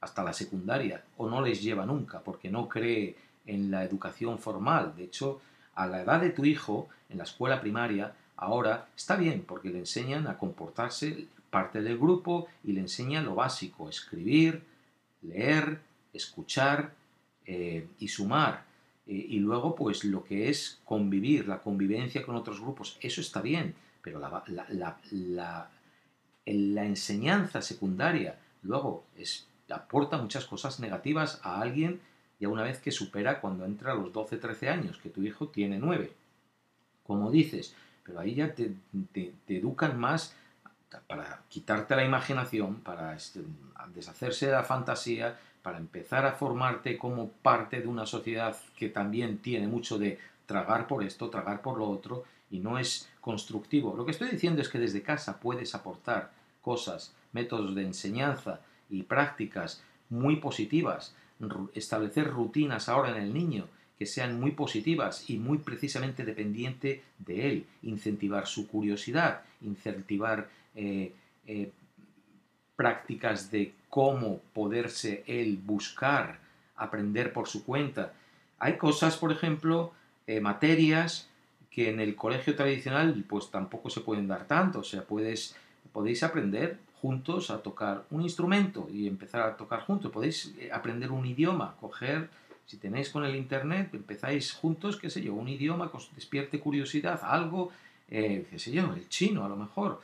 hasta la secundaria o no les lleva nunca porque no cree en la educación formal. De hecho, a la edad de tu hijo, en la escuela primaria, ahora está bien porque le enseñan a comportarse parte del grupo y le enseñan lo básico, escribir, leer, escuchar eh, y sumar. Eh, y luego, pues lo que es convivir, la convivencia con otros grupos, eso está bien, pero la, la, la, la enseñanza secundaria luego es, aporta muchas cosas negativas a alguien ya una vez que supera cuando entra a los 12, 13 años, que tu hijo tiene 9. Como dices, pero ahí ya te, educan más para quitarte la imaginación, para este, deshacerse de la fantasía, para empezar a formarte como parte de una sociedad que también tiene mucho de tragar por esto, tragar por lo otro, y no es constructivo. Lo que estoy diciendo es que desde casa puedes aportar cosas, métodos de enseñanza y prácticas muy positivas establecer rutinas ahora en el niño que sean muy positivas y muy precisamente dependiente de él, incentivar su curiosidad, incentivar eh, eh, prácticas de cómo poderse él buscar, aprender por su cuenta. Hay cosas, por ejemplo, eh, materias que en el colegio tradicional pues tampoco se pueden dar tanto, o sea, puedes, podéis aprender juntos a tocar un instrumento y empezar a tocar juntos. Podéis eh, aprender un idioma, coger Si tenéis con el Internet, empezáis juntos, qué sé yo, un idioma que os despierte curiosidad, algo, eh, qué sé yo, el chino a lo mejor.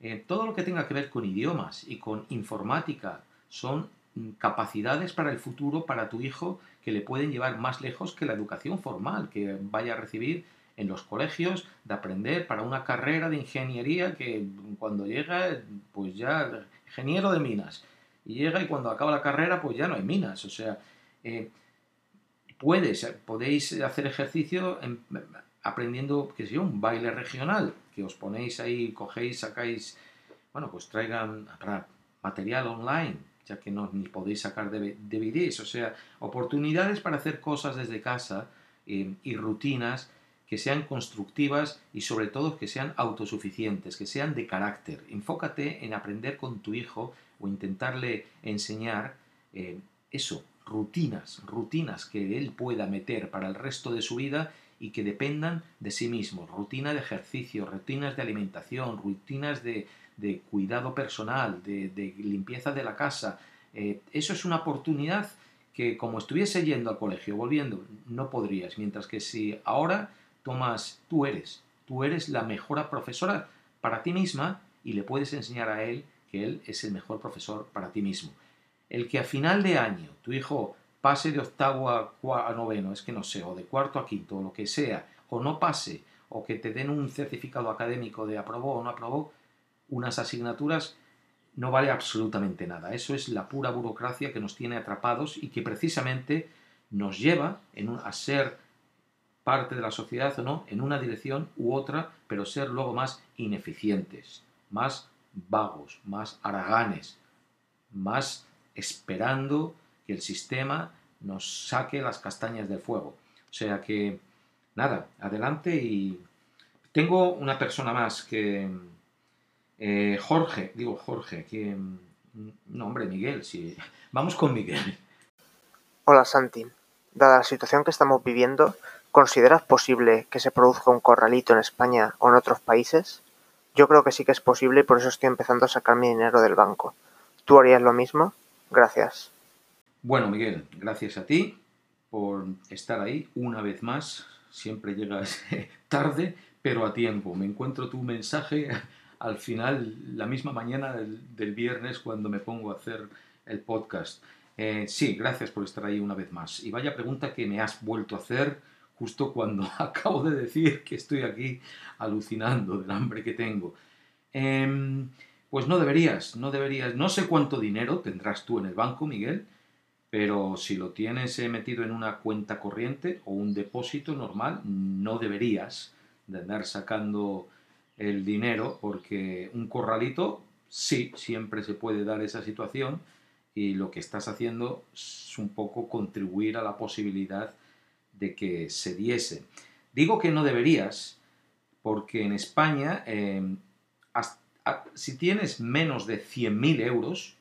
Eh, todo lo que tenga que ver con idiomas y con informática son mm, capacidades para el futuro, para tu hijo, que le pueden llevar más lejos que la educación formal que vaya a recibir en los colegios, de aprender para una carrera de ingeniería que cuando llega, pues ya, ingeniero de minas, y llega y cuando acaba la carrera, pues ya no hay minas. O sea, eh, puedes, podéis hacer ejercicio aprendiendo, que sé un baile regional, que os ponéis ahí, cogéis, sacáis, bueno, pues traigan material online, ya que no ni podéis sacar DVDs, o sea, oportunidades para hacer cosas desde casa eh, y rutinas que sean constructivas y sobre todo que sean autosuficientes, que sean de carácter. Enfócate en aprender con tu hijo o intentarle enseñar eh, eso, rutinas, rutinas que él pueda meter para el resto de su vida y que dependan de sí mismo. Rutina de ejercicio, rutinas de alimentación, rutinas de, cuidado personal, de, limpieza de la casa. Eh, eso es una oportunidad que como estuviese yendo al colegio, volviendo, no podrías. Mientras que si ahora tomas, tú eres, tú eres la mejor profesora para ti misma y le puedes enseñar a él que él es el mejor profesor para ti mismo. El que a final de año tu hijo pase de octavo a, noveno, es que no sé, o de cuarto a quinto, o lo que sea, o no pase, o que te den un certificado académico de aprobó o no aprobó unas asignaturas, no vale absolutamente nada. Eso es la pura burocracia que nos tiene atrapados y que precisamente nos lleva a ser parte de la sociedad o no, en una dirección u otra, pero ser luego más ineficientes, más vagos, más haraganes, más esperando que el sistema nos saque las castañas del fuego. O sea que, nada, adelante y tengo una persona más que... Eh, Jorge, digo Jorge, que... No, hombre, Miguel, sí. [LAUGHS] Vamos con Miguel. Hola Santi, dada la situación que estamos viviendo, ¿consideras posible que se produzca un corralito en España o en otros países? Yo creo que sí que es posible y por eso estoy empezando a sacar mi dinero del banco. ¿Tú harías lo mismo? Gracias. Bueno, Miguel, gracias a ti por estar ahí una vez más. Siempre llegas [LAUGHS] tarde, pero a tiempo. Me encuentro tu mensaje al final, la misma mañana del, viernes, cuando me pongo a hacer el podcast. Eh, sí, gracias por estar ahí una vez más. Y vaya pregunta que me has vuelto a hacer justo cuando [LAUGHS] acabo de decir que estoy aquí alucinando del hambre que tengo. Em, pues no deberías, no deberías. No sé cuánto dinero tendrás tú en el banco, Miguel, pero si lo tienes eh, metido en una cuenta corriente o un depósito normal, no deberías de andar sacando el dinero porque un corralito, sí, siempre se puede dar esa situación y lo que estás haciendo es un poco contribuir a la posibilidad de que se diese. Digo que no deberías, porque en España, em, si tienes menos de 100.000 euros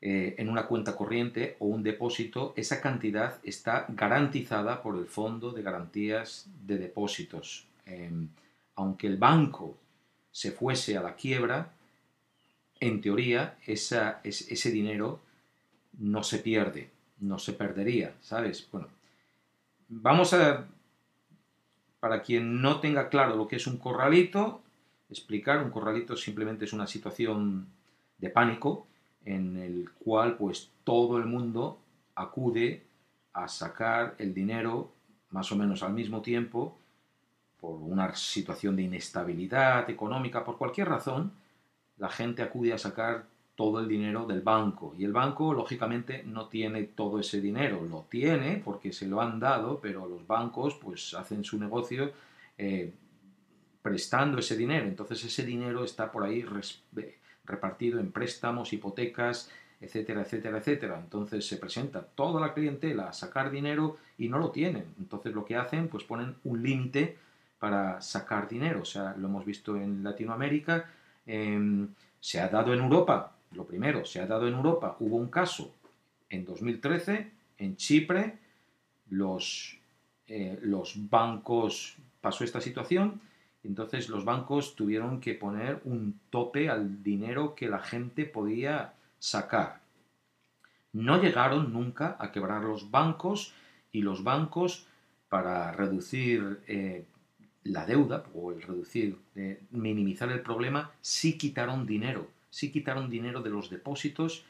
eh, en una cuenta corriente o un depósito, esa cantidad está garantizada por el Fondo de Garantías de Depósitos. Em, aunque el banco se fuese a la quiebra, en teoría ese dinero no se pierde, no se perdería, ¿sabes? Bueno, Vamos a, para quien no tenga claro lo que es un corralito, explicar, un corralito simplemente es una situación de pánico en el cual pues todo el mundo acude a sacar el dinero más o menos al mismo tiempo por una situación de inestabilidad económica, por cualquier razón, la gente acude a sacar todo el dinero del banco. Y el banco, lógicamente, no tiene todo ese dinero. Lo tiene porque se lo han dado, pero los bancos pues hacen su negocio eh, prestando ese dinero. Entonces ese dinero está por ahí repartido en préstamos, hipotecas, etcétera, etcétera, etcétera. Entonces se presenta toda la clientela a sacar dinero y no lo tienen. Entonces lo que hacen, pues ponen un límite para sacar dinero. O sea, lo hemos visto en Latinoamérica, em, se ha dado en Europa, lo primero, se ha dado en Europa, hubo un caso en 2013, en Chipre, los, eh, los bancos, pasó esta situación, entonces los bancos tuvieron que poner un tope al dinero que la gente podía sacar. No llegaron nunca a quebrar los bancos y los bancos para reducir eh, la deuda o el reducir, eh, minimizar el problema, sí quitaron dinero, sí quitaron dinero de los depósitos,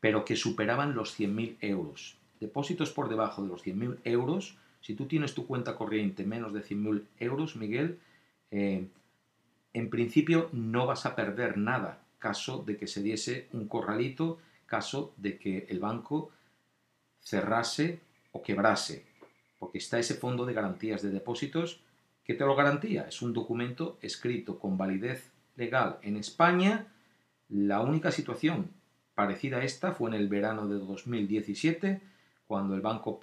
pero que superaban los 100.000 euros. Depósitos por debajo de los 100.000 euros, si tú tienes tu cuenta corriente menos de 100.000 euros, Miguel, eh, en principio no vas a perder nada, caso de que se diese un corralito, caso de que el banco cerrase o quebrase, porque está ese fondo de garantías de depósitos que te lo garantía. Es un documento escrito con validez legal en España. La única situación parecida a esta fue en el verano de 2017, cuando el Banco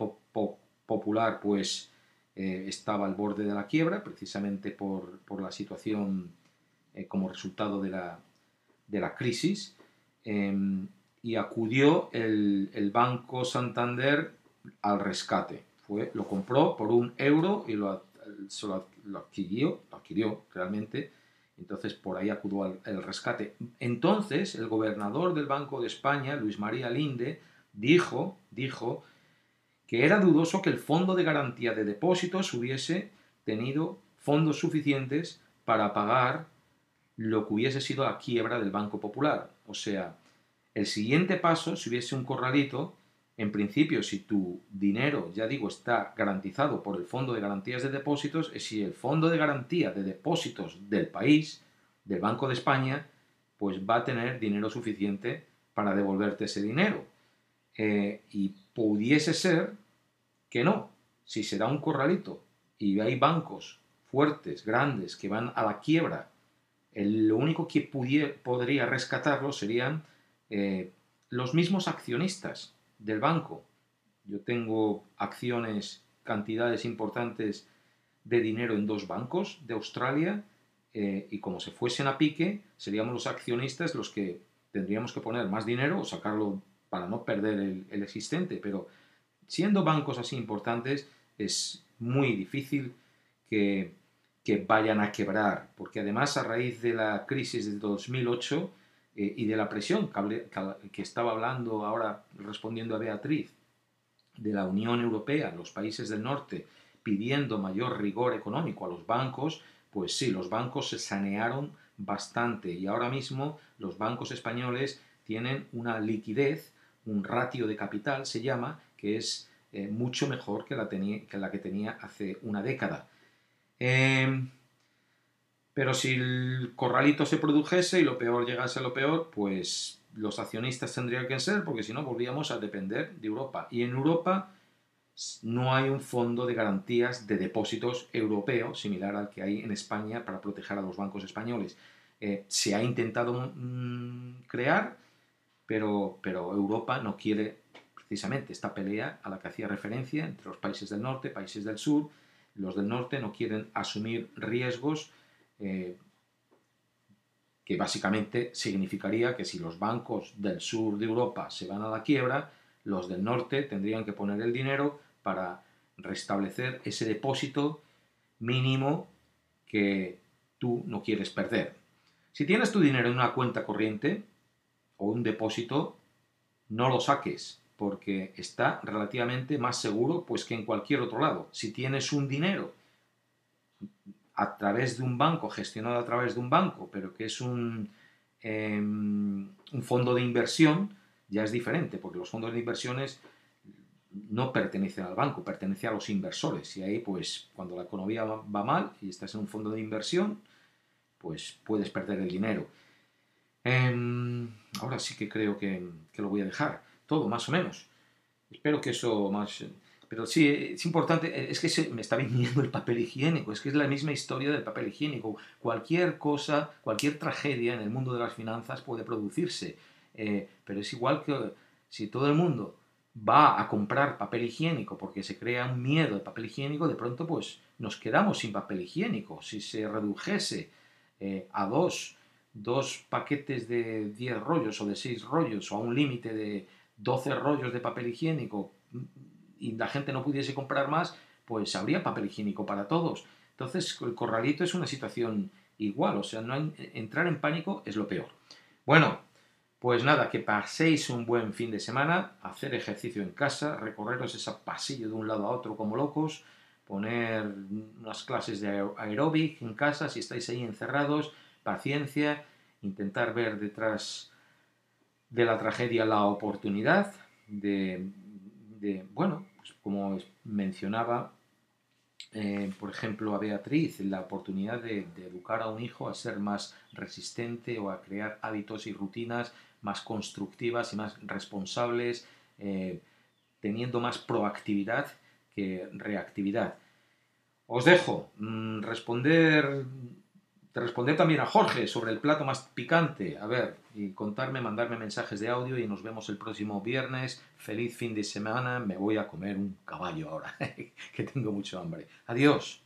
Popular pues eh, estaba al borde de la quiebra, precisamente por, la situación eh, como resultado de la, de la crisis, em, y acudió el, el Banco Santander al rescate fue, lo compró por un euro y lo, lo, adquirió, lo adquirió realmente. Entonces por ahí acudió al el rescate. Entonces el gobernador del Banco de España, Luis María Linde, dijo, dijo que era dudoso que el Fondo de Garantía de Depósitos hubiese tenido fondos suficientes para pagar lo que hubiese sido la quiebra del Banco Popular. O sea, el siguiente paso, si hubiese un corralito, en principio, si tu dinero, ya digo, está garantizado por el Fondo de Garantías de Depósitos, es si el Fondo de Garantía de Depósitos del país, del Banco de España, pues va a tener dinero suficiente para devolverte ese dinero. Eh, y pudiese ser que no, si será un corralito y hay bancos fuertes, grandes, que van a la quiebra, lo único que podría rescatarlo serían eh, los mismos accionistas del banco. Yo tengo acciones, cantidades importantes de dinero en dos bancos de Australia eh, y como se fuesen a pique, seríamos los accionistas los que tendríamos que poner más dinero o sacarlo para no perder el, existente. Pero siendo bancos así importantes, es muy difícil que, que, vayan a quebrar, porque además a raíz de la crisis de 2008, eh, y de la presión que, estaba hablando ahora respondiendo a Beatriz de la Unión Europea, los países del norte, pidiendo mayor rigor económico a los bancos, pues sí, los bancos se sanearon bastante y ahora mismo los bancos españoles tienen una liquidez, un ratio de capital se llama, que es eh, mucho mejor que la, que tenía hace una década. Em, pero si el corralito se produjese y lo peor llegase a lo peor, pues los accionistas tendrían que ser, porque si no volvíamos a depender de Europa. Y en Europa no hay un fondo de garantías de depósitos europeo, similar al que hay en España para proteger a los bancos españoles. Eh, se ha intentado mm, crear, pero, Europa no quiere precisamente esta pelea a la que hacía referencia entre los países del norte, países del sur. Los del norte no quieren asumir riesgos eh, que básicamente significaría que si los bancos del sur de Europa se van a la quiebra, los del norte tendrían que poner el dinero para restablecer ese depósito mínimo que tú no quieres perder. Si tienes tu dinero en una cuenta corriente o un depósito, no lo saques porque está relativamente más seguro pues que en cualquier otro lado. Si tienes un dinero a través de un banco, gestionado a través de un banco, pero que es un, em, un fondo de inversión, ya es diferente, porque los fondos de inversiones no pertenecen al banco, pertenecen a los inversores. Y ahí, pues, cuando la economía va, mal y estás en un fondo de inversión, pues puedes perder el dinero. Em, ahora sí que creo que, que, lo voy a dejar. Todo, más o menos. Espero que eso más pero sí, es importante, eh, es que se me está viniendo el papel higiénico, es que es la misma historia del papel higiénico. Cualquier cosa, cualquier tragedia en el mundo de las finanzas puede producirse, eh, pero es igual que si todo el mundo va a comprar papel higiénico porque se crea un miedo de papel higiénico, de pronto pues nos quedamos sin papel higiénico. Si se redujese eh, a dos, dos paquetes de 10 rollos o de 6 rollos o a un límite de 12 rollos de papel higiénico, y la gente no pudiese comprar más, pues habría papel higiénico para todos. Entonces, el corralito es una situación igual, o sea, no entrar en pánico es lo peor. Bueno, Pues nada, que paséis un buen fin de semana, hacer ejercicio en casa, recorreros ese pasillo de un lado a otro como locos, poner unas clases de aeróbic en casa si estáis ahí encerrados, paciencia, intentar ver detrás de la tragedia la oportunidad de, bueno, pues como mencionaba, eh, por ejemplo, a Beatriz, la oportunidad de, educar a un hijo a ser más resistente o a crear hábitos y rutinas más constructivas y más responsables, eh, teniendo más proactividad que reactividad. Os dejo mm, responder, responder también a Jorge sobre el plato más picante. A ver, y contarme, mandarme mensajes de audio y nos vemos el próximo viernes. Feliz fin de semana. Me voy a comer un caballo ahora, [LAUGHS] que tengo mucho hambre. Adiós.